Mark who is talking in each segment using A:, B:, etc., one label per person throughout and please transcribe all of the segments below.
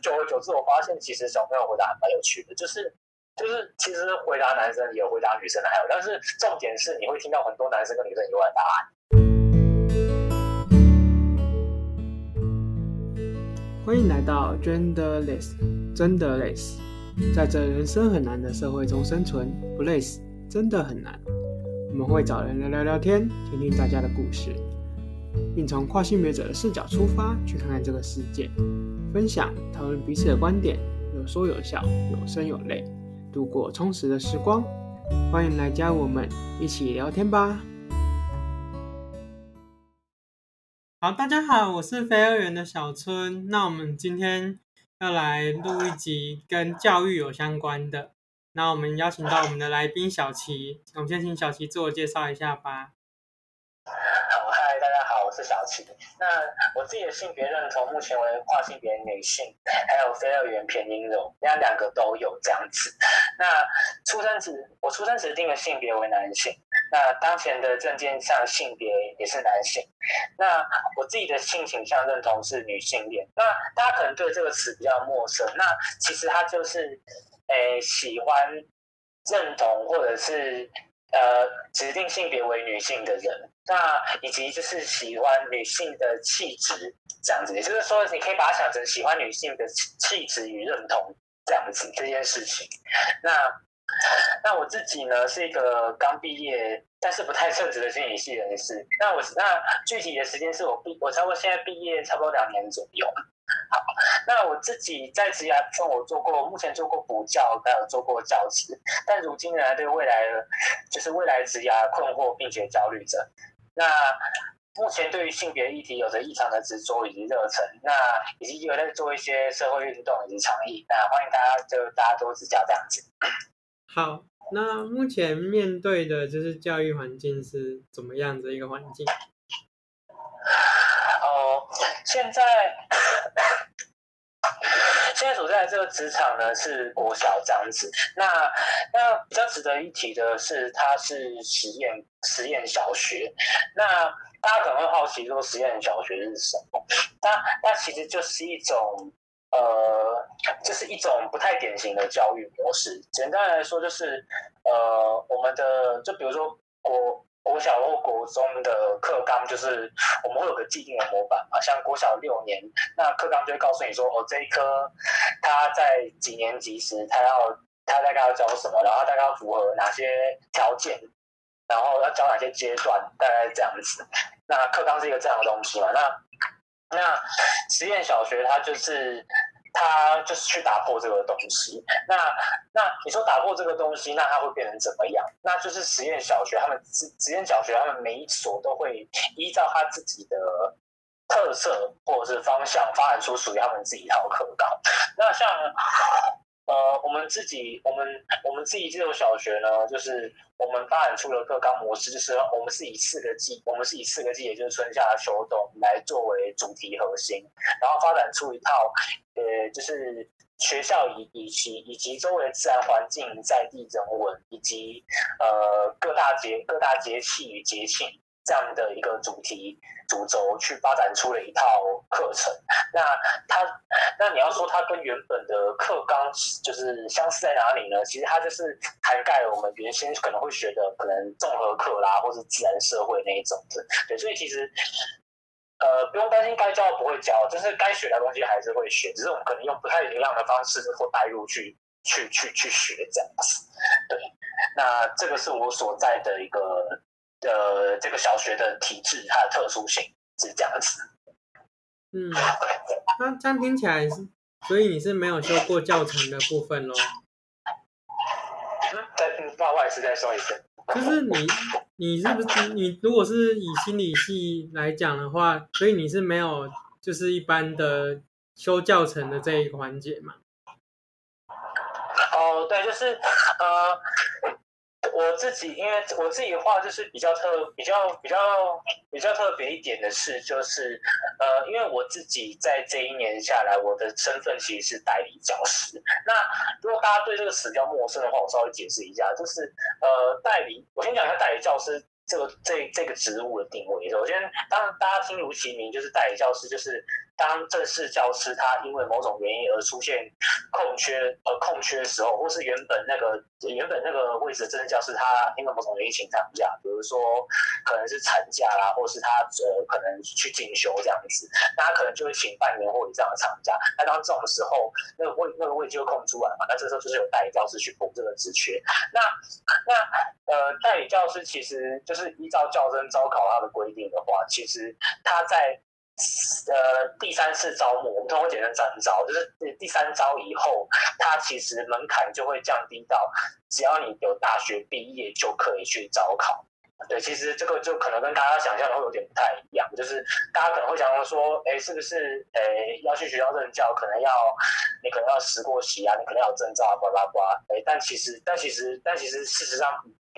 A: 久而久之，我发现其实小朋友回答还蛮有趣的，就是就是其实回答男生也有回答女生的还有，但是重点是你会听到很多男生跟女生以外的答案。
B: 欢迎来到 Genderless，真的累死，在这人生很难的社会中生存，不累死真的很难。我们会找人来聊聊天，听听大家的故事，并从跨性别者的视角出发，去看看这个世界。分享、讨论彼此的观点，有说有笑，有声有泪，度过充实的时光。欢迎来加我们一起聊天吧！好，大家好，我是飞二元的小春。那我们今天要来录一集跟教育有相关的。那我们邀请到我们的来宾小琪，我们先请小琪自我介绍一下吧。
A: 我是小琪，那我自己的性别认同目前为跨性别女性，还有非二元偏阴柔，那两个都有这样子。那出生时我出生时定的性别为男性，那当前的证件上性别也是男性。那我自己的性倾向认同是女性恋。那大家可能对这个词比较陌生，那其实它就是诶喜欢认同或者是。呃，指定性别为女性的人，那以及就是喜欢女性的气质这样子，也就是说，你可以把它想成喜欢女性的气质与认同这样子这件事情。那那我自己呢，是一个刚毕业但是不太称职的心理系人士。那我那具体的时间是我毕我差不多现在毕业差不多两年左右。好，那我自己在职涯中，我做过，目前做过补教，还有做过教职，但如今呢，对未来的就是未来职涯困惑并且焦虑着。那目前对于性别议题有着异常的执着以及热忱，那以及有在做一些社会运动以及倡议，那欢迎大家就大家多指教这样子。
B: 好，那目前面对的就是教育环境是怎么样的一个环境？
A: 哦，现在。现在所在的这个职场呢，是国小这样子。那那比较值得一提的是，它是实验实验小学。那大家可能会好奇说，实验小学是什么？那那其实就是一种呃，就是一种不太典型的教育模式。简单来说，就是呃，我们的就比如说国。国小或国中的课纲就是我们会有个既定的模板嘛，像国小六年，那课纲就会告诉你说，哦，这一科他在几年级时，他要他大概要教什么，然后大概要符合哪些条件，然后要教哪些阶段，大概这样子。那课纲是一个这样的东西嘛？那那实验小学它就是。他就是去打破这个东西。那那你说打破这个东西，那他会变成怎么样？那就是实验小学，他们实实验小学，他们每一所都会依照他自己的特色或者是方向，发展出属于他们自己一套课纲。那像。呃，我们自己，我们我们自己这种小学呢，就是我们发展出了课纲模式，就是我们是以四个季，我们是以四个季，也就是春夏秋冬来作为主题核心，然后发展出一套，呃，就是学校以以及以及周围自然环境、在地人文以及呃各大节各大节气与节庆。这样的一个主题主轴去发展出了一套课程，那它那你要说它跟原本的课纲就是相似在哪里呢？其实它就是涵盖了我们原先可能会学的可能综合课啦，或是自然社会那一种的。对，所以其实呃不用担心该教不会教，就是该学的东西还是会学，只是我们可能用不太一样的方式或带入去去去去学这样子。对，那这个是我所在的一个。的这个小学的体制，它的特殊性是这样子。
B: 嗯，那这样听起来是，所以你是没有修过教程的部分咯？
A: 嗯，再不好意思，再说一次。
B: 就是你，你是不是你？如果是以心理系来讲的话，所以你是没有，就是一般的修教程的这一个环节嘛？
A: 哦，对，就是呃。我自己，因为我自己的话，就是比较特、比较、比较、比较特别一点的是，就是呃，因为我自己在这一年下来，我的身份其实是代理教师。那如果大家对这个词比较陌生的话，我稍微解释一下，就是呃，代理，我先讲一下代理教师这个这这个职务的定位。首先，当然大家听如其名，就是代理教师，就是当正式教师他因为某种原因而出现空缺呃空缺的时候，或是原本那个原本那个位置的正式教师他因为某种原因请长假，比如说可能是产假啦，或是他呃可能去进修这样子，那他可能就会请半年或以上的长假。那当这种时候，那个位那个位就空出来嘛，那这时候就是有代理教师去补这个职缺。那那呃代理教师其实就是依照教甄招考他的规定的话，其实他在。呃，第三次招募，我们通常简称三招，就是第三招以后，它其实门槛就会降低到，只要你有大学毕业就可以去招考。对，其实这个就可能跟大家想象的会有点不太一样，就是大家可能会想到说，哎，是不是，哎，要去学校任教，可能要你可能要实过习啊，你可能要有证照啊，巴拉巴拉，哎，但其实，但其实，但其实事实上。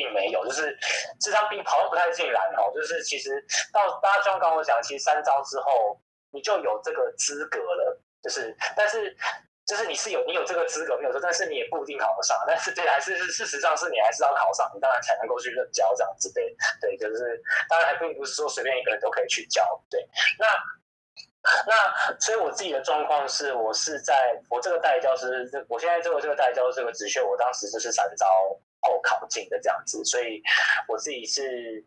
A: 并没有，就是这张兵跑得不太进来哦。就是其实到大家刚刚我讲，其实三招之后你就有这个资格了。就是，但是就是你是有你有这个资格没有错，但是你也不一定考得上。但是这，还是事实上是你还是要考上，你当然才能够去任教这样子。对对，就是当然还并不是说随便一个人都可以去教。对，那那所以我自己的状况是我是在我这个代教师，我现在这个这个代教师这个职缺，我当时就是三招。后考进的这样子，所以我自己是，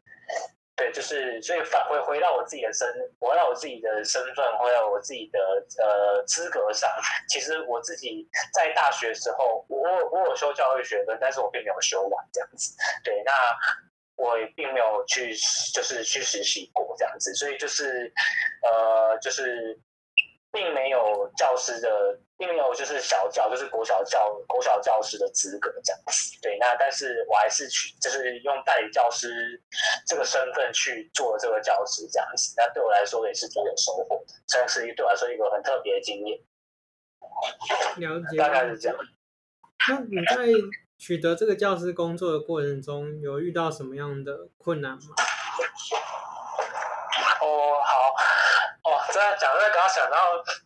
A: 对，就是所以返回回到我自己的身，回到我自己的身份，回到我自己的呃资格上。其实我自己在大学时候，我我有修教育学分，但是我并没有修完这样子。对，那我也并没有去就是去实习过这样子，所以就是呃就是。并没有教师的，并没有就是小教，就是国小教国小教师的资格这样子。对，那但是我还是去，就是用代理教师这个身份去做这个教师这样子。那对我来说也是挺有收获的，算是对我来说一个很特别的经验。
B: 了解，
A: 大概是这样。
B: 那你在取得这个教师工作的过程中，有遇到什么样的困难吗？
A: 哦，好。哦，真的讲，这刚刚想到，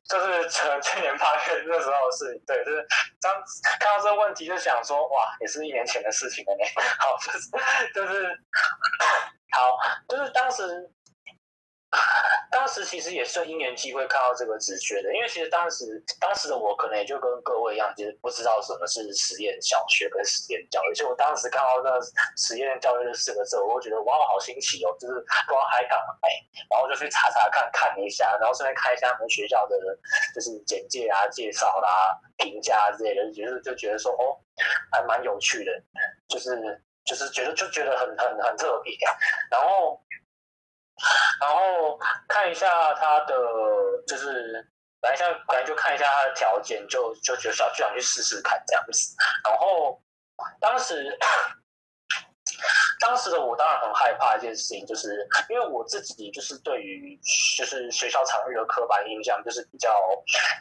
A: 就是去年八月那时候的事情，对，就是刚看到这个问题，就想说，哇，也是一年前的事情了呢。好，就是就是好，就是当时。当时其实也是因缘机会看到这个直觉的，因为其实当时当时的我可能也就跟各位一样，其实不知道什么是实验小学跟实验教育。所以我当时看到那实验教育这四个字，我会觉得哇，好新奇哦，就是不知道还干嘛哎，然后就去查查看看一下，然后顺便看一下我们学校的，就是简介啊、介绍啦、啊、评价之类的，就是就觉得说哦，还蛮有趣的，就是就是觉得就觉得很很很特别，然后。然后看一下他的，就是本来想本来就看一下他的条件，就就觉得想就想去试试看这样子。然后当时当时的我当然很害怕一件事情，就是因为我自己就是对于就是学校场域的刻板印象就是比较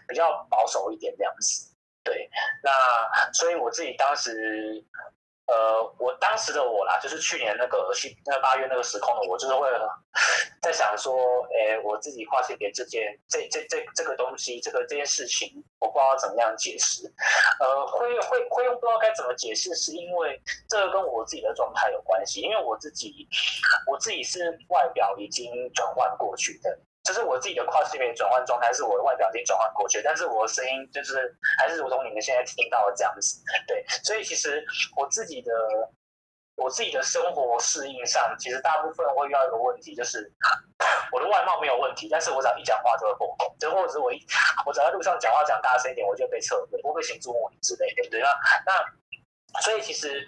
A: 比较保守一点这样子。对，那所以我自己当时。呃，我当时的我啦，就是去年那个七那八月那个时空的我，就是会在想说，哎，我自己跨性别这件这这这这个东西，这个这件事情，我不知道怎么样解释。呃，会会会用不知道该怎么解释，是因为这个跟我自己的状态有关系，因为我自己我自己是外表已经转换过去的。就是我自己的跨性别转换状态，是我的外表已经转换过去，但是我的声音就是还是如同你们现在听到的这样子。对，所以其实我自己的我自己的生活适应上，其实大部分会遇到一个问题，就是 我的外貌没有问题，但是我只要一讲话就会破口，就或者是我一我只要在路上讲话讲大声一点，我就被撤回，我会被请注目之类的，对吧？那所以其实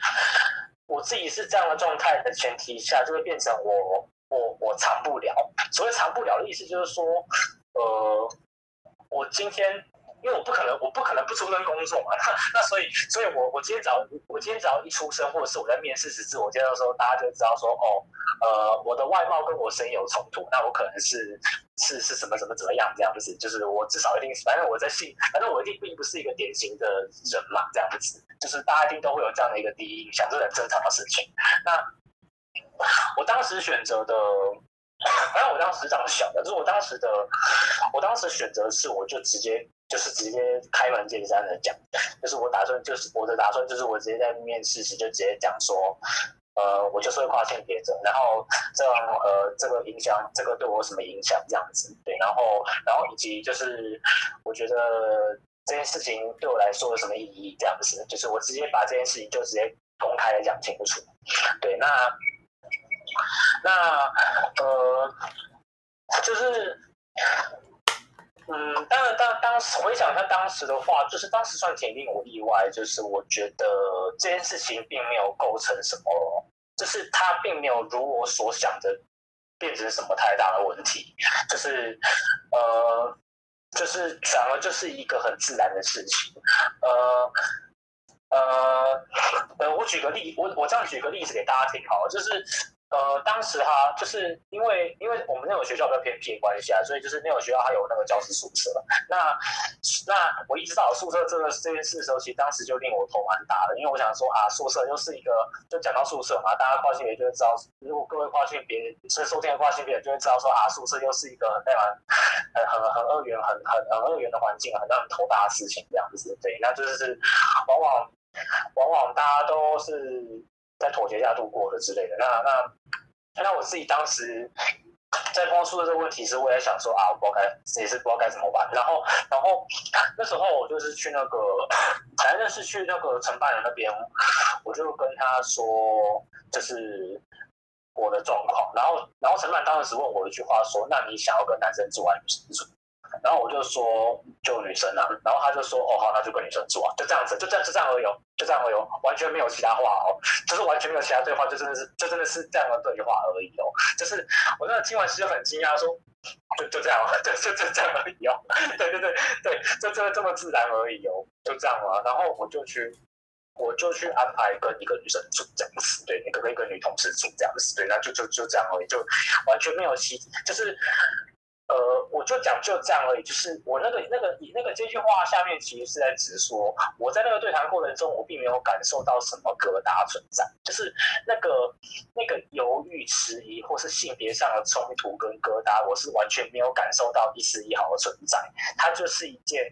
A: 我自己是这样的状态的前提下，就会变成我。我我藏不了，所谓藏不了的意思就是说，呃，我今天因为我不可能，我不可能不出声工作嘛，那 那所以，所以我我今天只要我今天只要一出声，或者是我在面试时自我介绍的时候，大家就知道说，哦，呃，我的外貌跟我声音有冲突，那我可能是是是什么什么怎么样这样子，就是我至少一定是，反正我在信，反正我一定并不是一个典型的人嘛，这样子，就是大家一定都会有这样的一个第一印象，这是很正常的事情，那。我当时选择的，反正我当时这样想的，就是我当时的，我当时选择是，我就直接就是直接开门见山的讲，就是我打算就是我的打算就是我直接在面试时就直接讲说，呃，我就是会跨性别者，然后这样呃，这个影响，这个对我有什么影响？这样子，对，然后然后以及就是我觉得这件事情对我来说有什么意义？这样子，就是我直接把这件事情就直接公开的讲清楚，对，那那呃，就是。嗯，当然，当当时回想他当时的话，就是当时算挺令我意外，就是我觉得这件事情并没有构成什么，就是他并没有如我所想的变成什么太大的问题，就是呃，就是反而就是一个很自然的事情，呃呃呃，我举个例，我我这样举个例子给大家听好了，就是。呃，当时哈，就是因为因为我们那种学校比较偏僻的关系啊，所以就是那种学校还有那个教师宿舍。那那我一直到宿舍这个这件事的时候，其实当时就令我头蛮大的，因为我想说啊，宿舍又是一个，就讲到宿舍嘛，大家跨性别就会知道，如果各位跨性别是收听的跨性别就会知道说啊，宿舍又是一个很非常很很很二元、很很很二元的环境，很让人头大的事情这样子。对，那就是往往往往大家都是。在妥协下度过的之类的，那那那我自己当时在碰出的这个问题时，我也想说啊，我不知道该也是不知道该怎么办。然后然后那时候我就是去那个，反正是去那个承办人那边，我就跟他说，就是我的状况。然后然后承办当时问我一句话说，那你想要跟男生住还是女生住？然后我就说就女生啊，然后他就说哦好，那就跟女生住啊，就这样子，就这样就这样而已，就这样而已，完全没有其他话哦，就是完全没有其他对话，就真的是就真的是这样的对话而已哦，就是我那听完其实很惊讶，说就就这样，就就就这样而已哦，对对对对，就真的这么自然而已哦，就这样啊，然后我就去我就去安排跟一个女生住这样子，对，那个跟一个女同事住这样子，对，那就就就这样而已，就完全没有其就是。呃，我就讲就这样而已，就是我那个那个你那个这句话下面其实是在直说，我在那个对谈过程中，我并没有感受到什么疙瘩存在，就是那个那个犹豫、迟疑或是性别上的冲突跟疙瘩，我是完全没有感受到一丝一毫的存在，它就是一件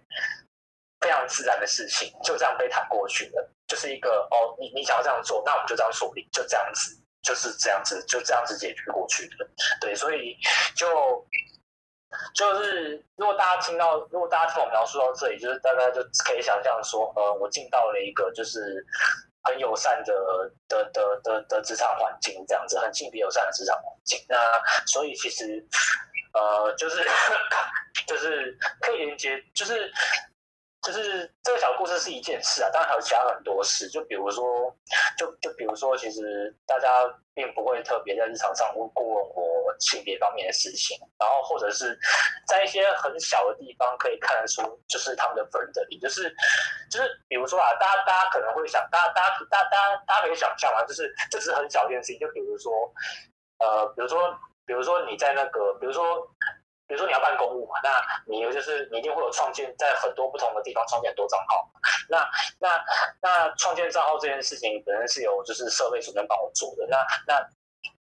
A: 非常自然的事情，就这样被谈过去了，就是一个哦，你你想要这样做，那我们就这样处理，就这样子，就是这样子，就这样子解决过去的，对，所以就。就是如果大家听到，如果大家听我描述到这里，就是大家就可以想象说，呃，我进到了一个就是很友善的的的的的职场环境，这样子很性别友善的职场环境。那所以其实，呃，就是 就是可以连接，就是。就是这个小故事是一件事啊，当然还有其他很多事，就比如说，就就比如说，其实大家并不会特别在日常上会过问我性别方面的事情，然后或者是在一些很小的地方可以看得出，就是他们的 friendly，就是就是比如说啊，大家大家可能会想，大家大家大家大家可以想象啊，就是这只是很小一件事情，就比如说，呃，比如说比如说你在那个，比如说。比如说你要办公务嘛，那你就是你一定会有创建在很多不同的地方创建很多账号。那那那创建账号这件事情，本身是由就是设备主任帮我做的。那那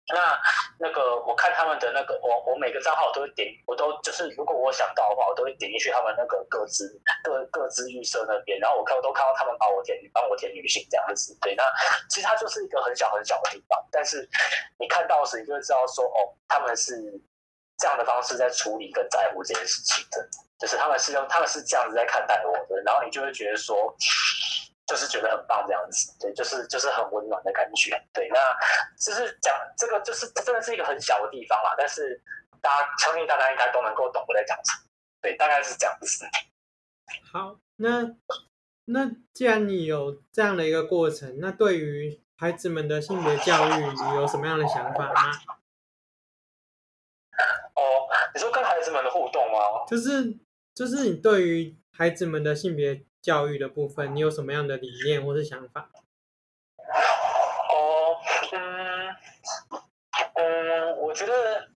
A: 那那个我看他们的那个，我我每个账号都会点，我都就是如果我想到的话，我都会点进去他们那个各自各各自预设那边，然后我看我都看到他们帮我填帮我填女性这样子。对，那其实它就是一个很小很小的地方，但是你看到时，你就会知道说哦，他们是。这样的方式在处理跟在乎这件事情的，就是他们是用他们是这样子在看待我的，然后你就会觉得说，就是觉得很棒这样子，对，就是就是很温暖的感觉，对，那就是讲这个就是真的是一个很小的地方啦，但是大家相信大家应该都能够懂我在讲什么，对，大概是这样子。
B: 好，那那既然你有这样的一个过程，那对于孩子们的性别教育，你有什么样的想法吗？
A: 你说跟孩子们的互动吗？
B: 就是就是你对于孩子们的性别教育的部分，你有什么样的理念或是想法？
A: 哦，嗯嗯，我觉得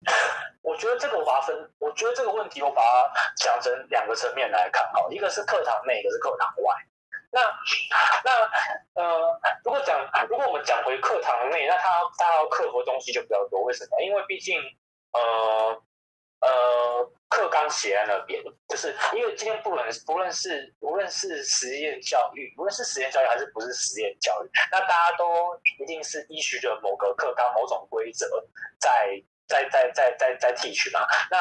A: 我觉得这个我把它分，我觉得这个问题我把它讲成两个层面来看，好，一个是课堂内，一个是课堂外。那那呃，如果讲如果我们讲回课堂内，那他他要克服的东西就比较多。为什么？因为毕竟呃。呃，课纲写在那边，就是因为今天不论不论是无论是实验教育，无论是实验教育还是不是实验教育，那大家都一定是依循着某个课纲、某种规则在在在在在在提取嘛。那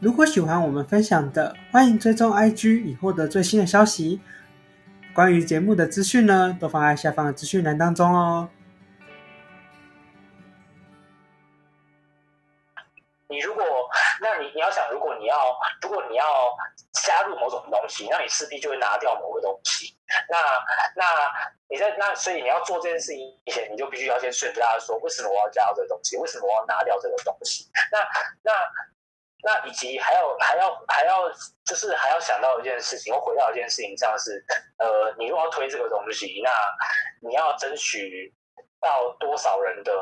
B: 如果喜欢我们分享的，欢迎追踪 IG 以获得最新的消息。关于节目的资讯呢，都放在下方的资讯栏当中哦。
A: 你如果，那你你要想，如果你要，如果你要加入某种东西，那你势必就会拿掉某个东西。那那你在那，所以你要做这件事情以前，你就必须要先说服大家说，为什么我要加入这个东西？为什么我要拿掉这个东西？那那那以及还要还要还要，就是还要想到一件事情，我回到一件事情，这样是呃，你如果要推这个东西，那你要争取到多少人的？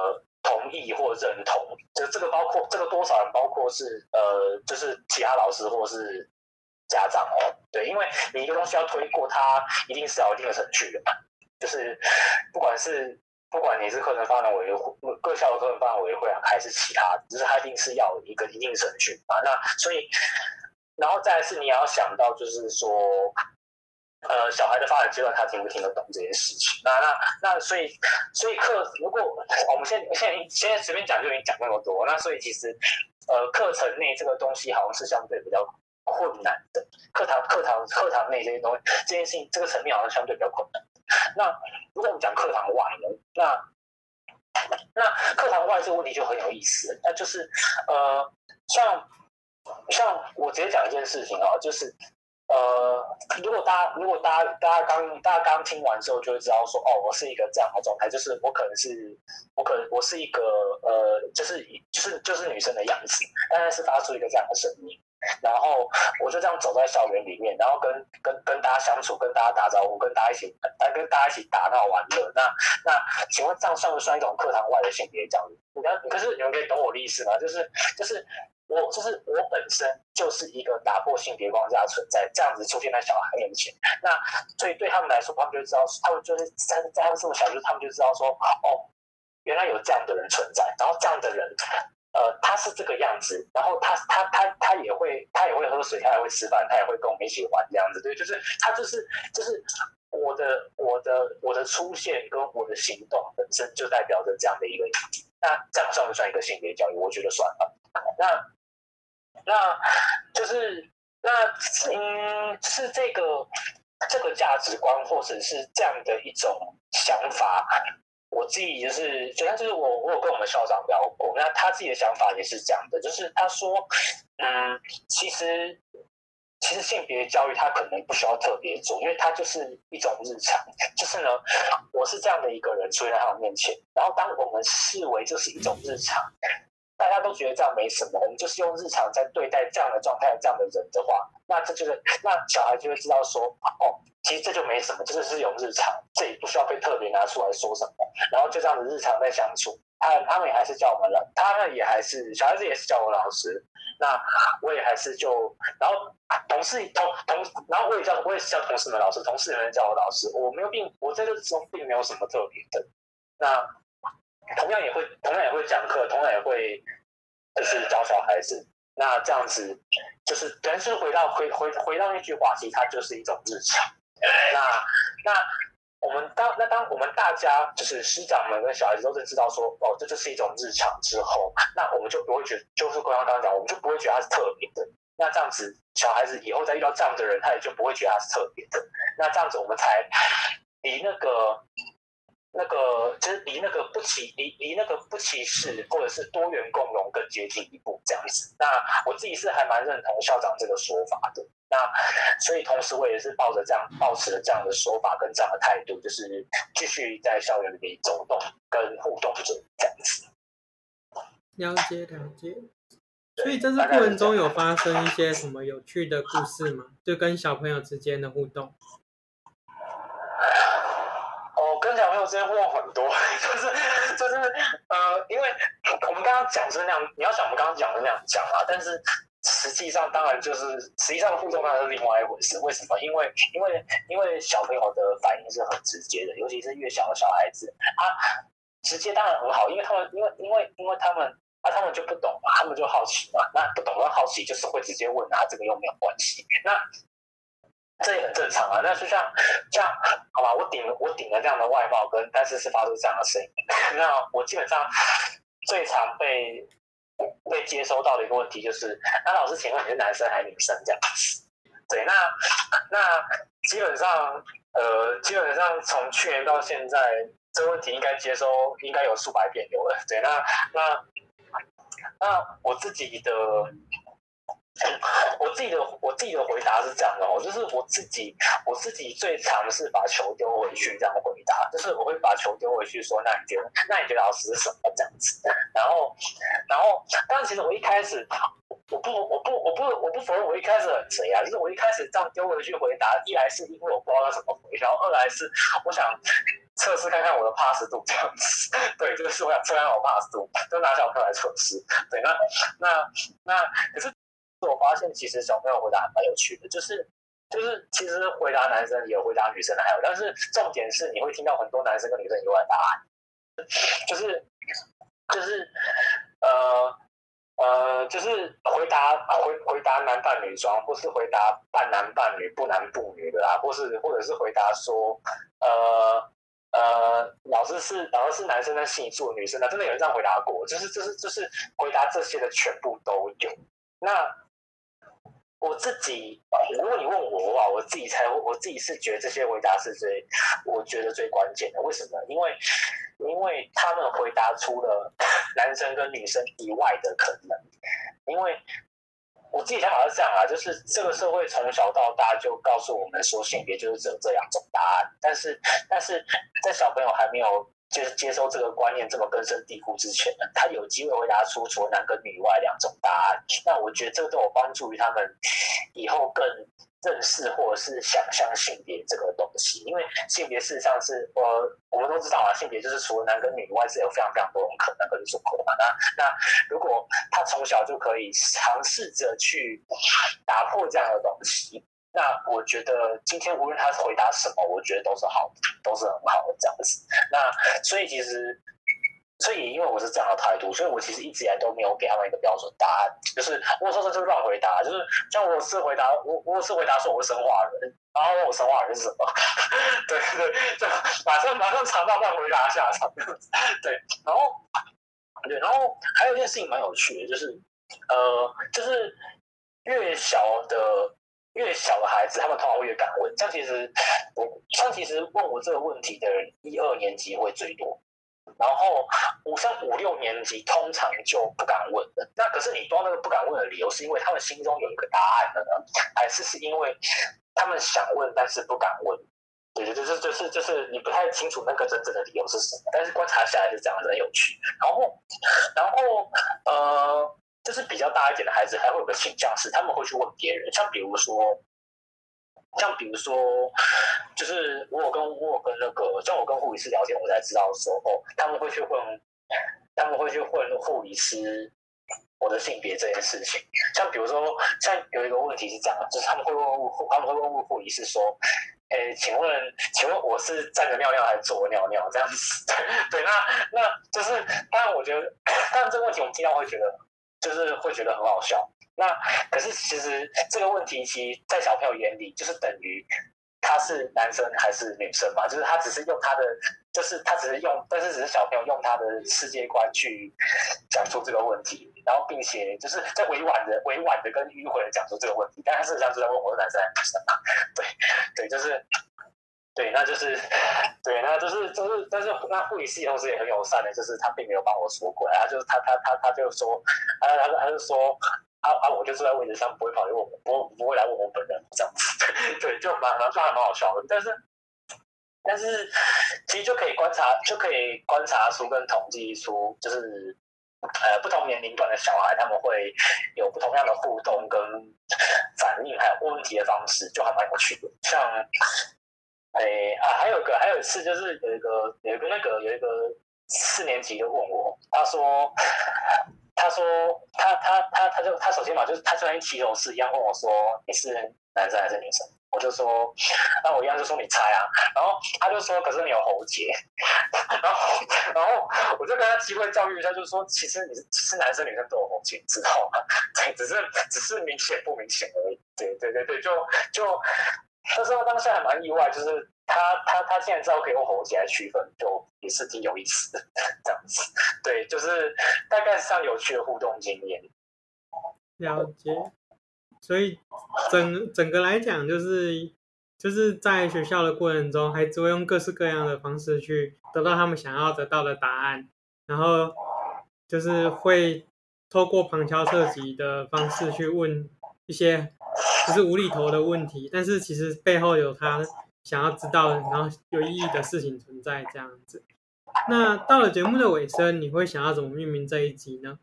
A: 同意或认同，就这个包括这个多少人，包括是呃，就是其他老师或是家长哦，对，因为你一个东西要推过，它一定是要有一定的程序的嘛，就是不管是不管你是课程发展委员会、各校的课程发展委员会啊，还是其他，就是它一定是要一个一定程序啊。那所以，然后再是你也要想到，就是说。呃，小孩的发展阶段，他听不听得懂这件事情？那那那，所以所以课，如果我们现现在现在随便讲就已经讲那么多，那所以其实呃，课程内这个东西好像是相对比较困难的。课堂课堂课堂内这些东西，这件事情这个层面好像相对比较困难。那如果我们讲课堂外呢？那那课堂外这个问题就很有意思，那就是呃，像像我直接讲一件事情啊，就是。呃，如果大家如果大家大家刚大家刚听完之后，就会知道说，哦，我是一个这样的状态，就是我可能是我可能我是一个呃，就是就是就是女生的样子，但是是发出一个这样的声音，然后我就这样走在校园里面，然后跟跟跟大家相处，跟大家打招呼，跟大家一起跟大家一起打闹玩乐。那那请问这样算不算一种课堂外的性别教育？你看，可是你们可以懂我的意思吗？就是就是。我就是我本身就是一个打破性别框架存在，这样子出现在小孩面前。那所以对他们来说，他们就知道，他们就是在在他们这么小，就是他们就知道说，哦，原来有这样的人存在。然后这样的人，呃，他是这个样子，然后他他他他也会他也会喝水，他也会吃饭，他也会跟我们一起玩这样子。对，就是他就是就是我的我的我的出现跟我的行动本身就代表着这样的一个意义。那这样算不算一个性别教育？我觉得算了。那。那就是那嗯，是这个这个价值观，或者是这样的一种想法。我自己就是，主要就是我我有跟我们校长聊过，那他自己的想法也是这样的，就是他说，嗯，其实其实性别教育他可能不需要特别做，因为他就是一种日常。就是呢，我是这样的一个人出现在他面前，然后当我们视为就是一种日常。大家都觉得这样没什么，我们就是用日常在对待这样的状态、这样的人的话，那这就是那小孩就会知道说，哦，其实这就没什么，这就是用日常，这也不需要被特别拿出来说什么，然后就这样子日常在相处。他他们也还是叫我们了，他们也还是小孩子也是叫我老师，那我也还是就，然后同事同同，然后我也叫我也是叫同事们老师，同事们叫我老师，我没有并我在这之中并没有什么特别的，那。同样也会，同样也会讲课，同样也会就是教小孩子。那这样子就是，但是回到回回回到那句话，其实它就是一种日常。那那我们当那当我们大家就是师长们跟小孩子都是知道说，哦，这就是一种日常之后，那我们就不会觉得，就是刚刚讲，我们就不会觉得它是特别的。那这样子，小孩子以后再遇到这样的人，他也就不会觉得他是特别的。那这样子，我们才离那个。那个就是离那个不歧离离那个不歧视或者是多元共融更接近一步这样子。那我自己是还蛮认同校长这个说法的。那所以同时我也是抱着这样抱持了这样的说法跟这样的态度，就是继续在校园里面走动跟互动着这样子。
B: 了解了解。所以在这过程中有发生一些什么有趣的故事吗？就跟小朋友之间的互
A: 动。小朋友之间互动很多，就是就是呃，因为我们刚刚讲是那样，你要想我们刚刚讲是那样讲啊，但是实际上当然就是实际上的互动当然是另外一回事。为什么？因为因为因为小朋友的反应是很直接的，尤其是越小的小孩子，他直接当然很好，因为他们因为因为因为他们啊，他们就不懂嘛，他们就好奇嘛，那不懂跟好奇就是会直接问啊，这个又没有关系，那这也很正常啊。那就像这样，好吧，我顶我顶了这样的外貌跟，但是是发出这样的声音，那我基本上最常被被接收到的一个问题就是，那老师，请问你是男生还是女生？这样子。对，那那基本上，呃，基本上从去年到现在，这个问题应该接收应该有数百遍有了。对，那那那我自己的，我自己的我自己的回答是这样的哦，就是我自己我自己最常是把球丢回去这样回答，就是我会把球丢回去说，那你觉得那你觉得老师是什么这样子？然后然后，但是其实我一开始。我不，我不，我不，我不否认我一开始很贼啊，就是我一开始这样丢回去回答，一来是因为我不知道他怎么回，然后二来是我想测试看看我的 pass 度这样子，对，就是我想测看我 pass 度，就拿小朋友来测试，对，那那那可是我发现其实小朋友回答还蛮有趣的，就是就是其实回答男生也有回答女生的还有，但是重点是你会听到很多男生跟女生以外的答案，就是就是呃。呃，就是回答回回答男扮女装，或是回答半男半女、不男不女的啦，或是或者是回答说，呃呃，老师是老师是男生，但心里住女生的，真的有人这样回答过，就是就是就是回答这些的全部都有。那我自己，如果你问我的话，我自己才我自己是觉得这些回答是最我觉得最关键的。为什么？因为因为他们回答出了男生跟女生以外的可能，因为我自己想法是这样啊，就是这个社会从小到大就告诉我们说性别就是只有这两种答案，但是但是在小朋友还没有接接收这个观念这么根深蒂固之前呢，他有机会回答出除了男跟女外两种答案，那我觉得这个都有帮助于他们以后更。认识或者是想象性别这个东西，因为性别事实上是呃，我们都知道啊，性别就是除了男跟女以外，是有非常非常多种可能跟组合嘛。那那如果他从小就可以尝试着去打破这样的东西，那我觉得今天无论他回答什么，我觉得都是好的，都是很好的这样子。那所以其实。所以，因为我是这样的态度，所以我其实一直以来都没有给他们一个标准答案。就是我说这就是乱回答，就是像我是回答我，我是回答说我是生化人，然后问我生化人是什么？对对，就马上马上尝到乱回答下场。对，然后对，然后还有一件事情蛮有趣的，就是呃，就是越小的越小的孩子，他们通常会越敢问。像其实我像其实问我这个问题的人，一二年级会最多。然后五像五六年级通常就不敢问了。那可是你不知道那个不敢问的理由，是因为他们心中有一个答案了呢，还是是因为他们想问但是不敢问？对对，就是就是就是你不太清楚那个真正的理由是什么。但是观察起来是这样，很有趣。然后然后呃，就是比较大一点的孩子还会有个倾向是他们会去问别人，像比如说。像比如说，就是我有跟我有跟那个，像我跟护理师聊天，我才知道说，哦，他们会去问，他们会去问护理师我的性别这件事情。像比如说，像有一个问题是这样，就是他们会问护，他们会问护护理师说，哎，请问，请问我是站着尿尿还是坐着尿尿这样子？对，那那就是，当然我觉得，当然这个问题我们听到会觉得，就是会觉得很好笑。那可是其实这个问题，其实在小朋友眼里就是等于他是男生还是女生嘛？就是他只是用他的，就是他只是用，但是只是小朋友用他的世界观去讲出这个问题，然后并且就是在委婉的、委婉的跟迂回的讲出这个问题，但他事实上是在问我是男生还是女生嘛？对对，就是对，那就是对，那就是就是，但是那护理师同时也很友善的，就是他并没有帮我说过来，他就他他他他就说，他他他就说。啊啊！我就坐在位置上，不会跑来问我，不不会来问我本人这样子，对，就蛮蛮算还蛮好笑的。但是，但是其实就可以观察，就可以观察出跟统计出，就是呃不同年龄段的小孩，他们会有不同样的互动跟反应，还有问题的方式，就还蛮有趣的。像，哎啊，还有个还有一次，就是有一个有一个那个有一个四年级的问我，他说。他说他他他他就他首先嘛，就是他就像骑手是一样问我说，你是男生还是女生？我就说，那我一样就说你猜啊，然后他就说，可是你有喉结，然后然后我就跟他机会教育一下，就是说，其实你是男生女生都有喉结，知道吗？对，只是只是明显不明显而已。对对对对，就就，那时候当时还蛮意外，就是他他他竟然知道可以用喉结来区分，就也是挺有意思的这样子。对，就是大概是这样有趣的互动经验。
B: 了解。所以整整个来讲，就是就是在学校的过程中，孩子会用各式各样的方式去得到他们想要得到的答案，然后就是会透过旁敲侧击的方式去问一些就是无厘头的问题，但是其实背后有他想要知道，然后有意义的事情存在这样子。那到了节目的尾声，你会想要怎么命名这一集呢？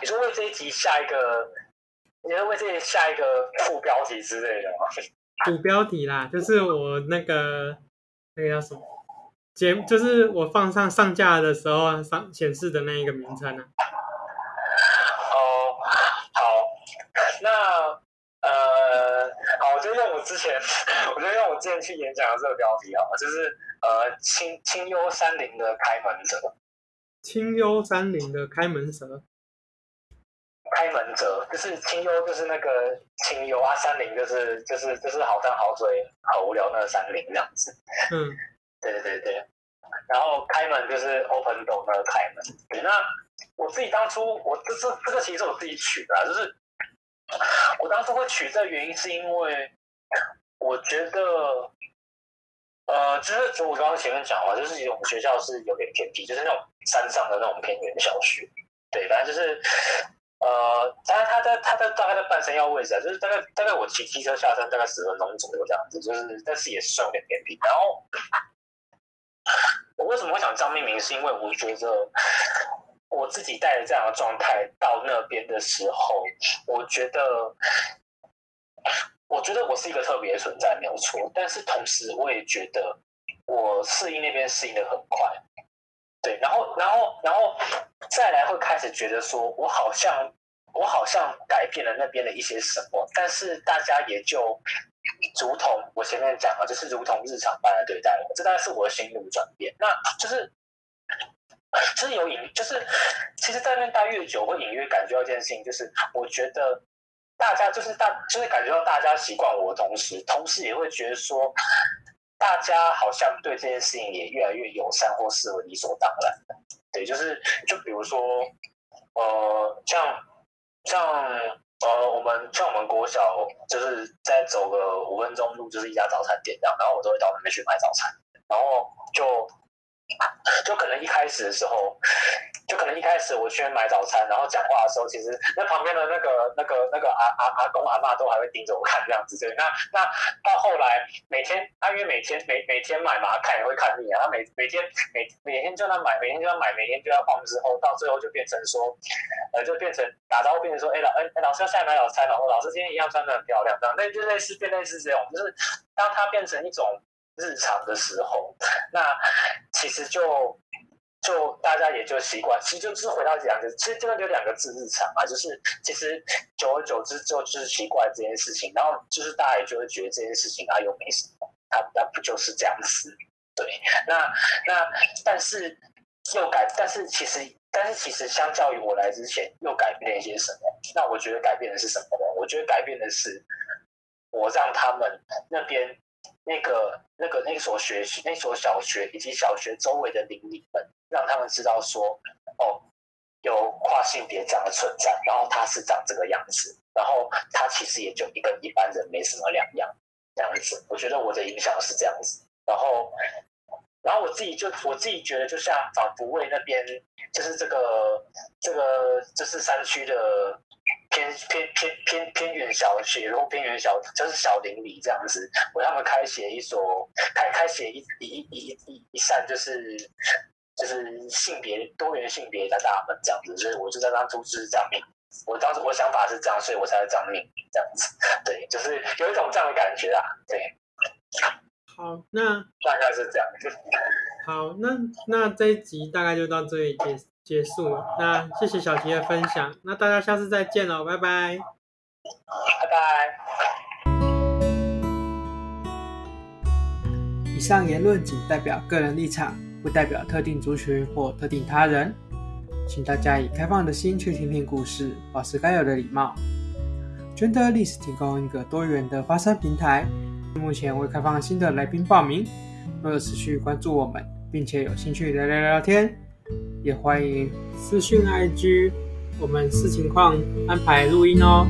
A: 你说为这一集下一个，你说为这一集下一个副标题之类的吗？
B: 主标题啦，就是我那个那个叫什么节，就是我放上上架的时候上显示的那一个名称啊。
A: 哦，好，那呃，好，我就用我之前，我就用我之前去演讲的这个标题啊，就是呃，清清幽山林的开门者。
B: 清幽山林的开门者。
A: 开门者就是清幽，就是那个清幽啊，山林就是就是就是好山好水好无聊那个山林这样子。
B: 嗯，
A: 对对对。然后开门就是 open door 那个开门。那我自己当初我这这这个其实我自己取的，就是我当初会取这个原因是因为我觉得，呃，就是就我刚刚前面讲了，就是我们学校是有点偏僻，就是那种山上的那种偏远小学。对，反正就是。呃，当然，他在他在大概在半山腰位置啊，就是大概大概我骑机车下山大概十分钟左右这样子，就是但是也是算有点偏僻。然后为什么会想这样命名，是因为我觉得我自己带着这样的状态到那边的时候，我觉得我觉得我是一个特别的存在，没有错。但是同时，我也觉得我适应那边适应的很快。对，然后，然后，然后再来会开始觉得说，我好像，我好像改变了那边的一些什么，但是大家也就如同我前面讲的，就是如同日常般的对待我，这当然是我的心路转变。那就是，就是有隐，就是其实在那边待越久，会隐约感觉到一件事情，就是我觉得大家就是大，就是感觉到大家习惯我的同时，同时也会觉得说。大家好像对这件事情也越来越友善，或视为理所当然。对，就是就比如说，呃，像像呃，我们像我们国小，就是再走个五分钟路，就是一家早餐店这样，然后我都会到那边去买早餐，然后就 就可能一开始的时候。就可能一开始我去买早餐，然后讲话的时候，其实那旁边的那个、那个、那个阿阿阿公阿嬷都还会盯着我看这样子。对，那那到后来每天，他因为每天每每天买嘛，看也会看腻啊。他每每天每每天就那买，每天就要买，每天就要逛之后，到最后就变成说，呃，就变成打招呼变成说，哎老哎老师要下来买早餐，然后老师今天一样穿得很漂亮，这样，那就类似变类似这种，就是当它变成一种日常的时候，那其实就。就大家也就习惯，其实就是回到两个，其实真的就两个字日常嘛，就是其实久而久之之后就是习惯这件事情，然后就是大家也就会觉得这件事情啊又没什么，它它不就是这样子？对，那那但是又改，但是其实但是其实相较于我来之前又改变了一些什么？那我觉得改变的是什么呢？我觉得改变的是我让他们那边。那个、那个、那所学、那所小学以及小学周围的邻里们，让他们知道说，哦，有跨性别这样的存在，然后他是长这个样子，然后他其实也就跟一般人没什么两样，这样子。我觉得我的影响是这样子，然后，然后我自己就我自己觉得，就像仿佛为那边，就是这个这个就是山区的。偏偏偏偏偏远小学，然后偏远小就是小邻里这样子，为他们开写一所开开写一一一一一扇就是就是性别多元性别的大门这样子，所以我就在当初就是这样命，我当时我想法是这样，所以我才会这样命这样子，对，就是有一种这样的感觉啊，对。
B: 好，那
A: 大概是这样。
B: 好，那那这一集大概就到这里结
C: 结束了。那谢谢小齐的分享，那大家下次再见喽，拜拜。
A: 拜拜。
C: 以上言论仅代表个人立场，不代表特定族群或特定他人，请大家以开放的心去听听故事，保持该有的礼貌。Genderless 提供一个多元的发声平台，目前未开放新的来宾报名。若有持续关注我们，并且有兴趣聊聊聊天，也欢迎私讯 IG，我们视情况安排录音哦。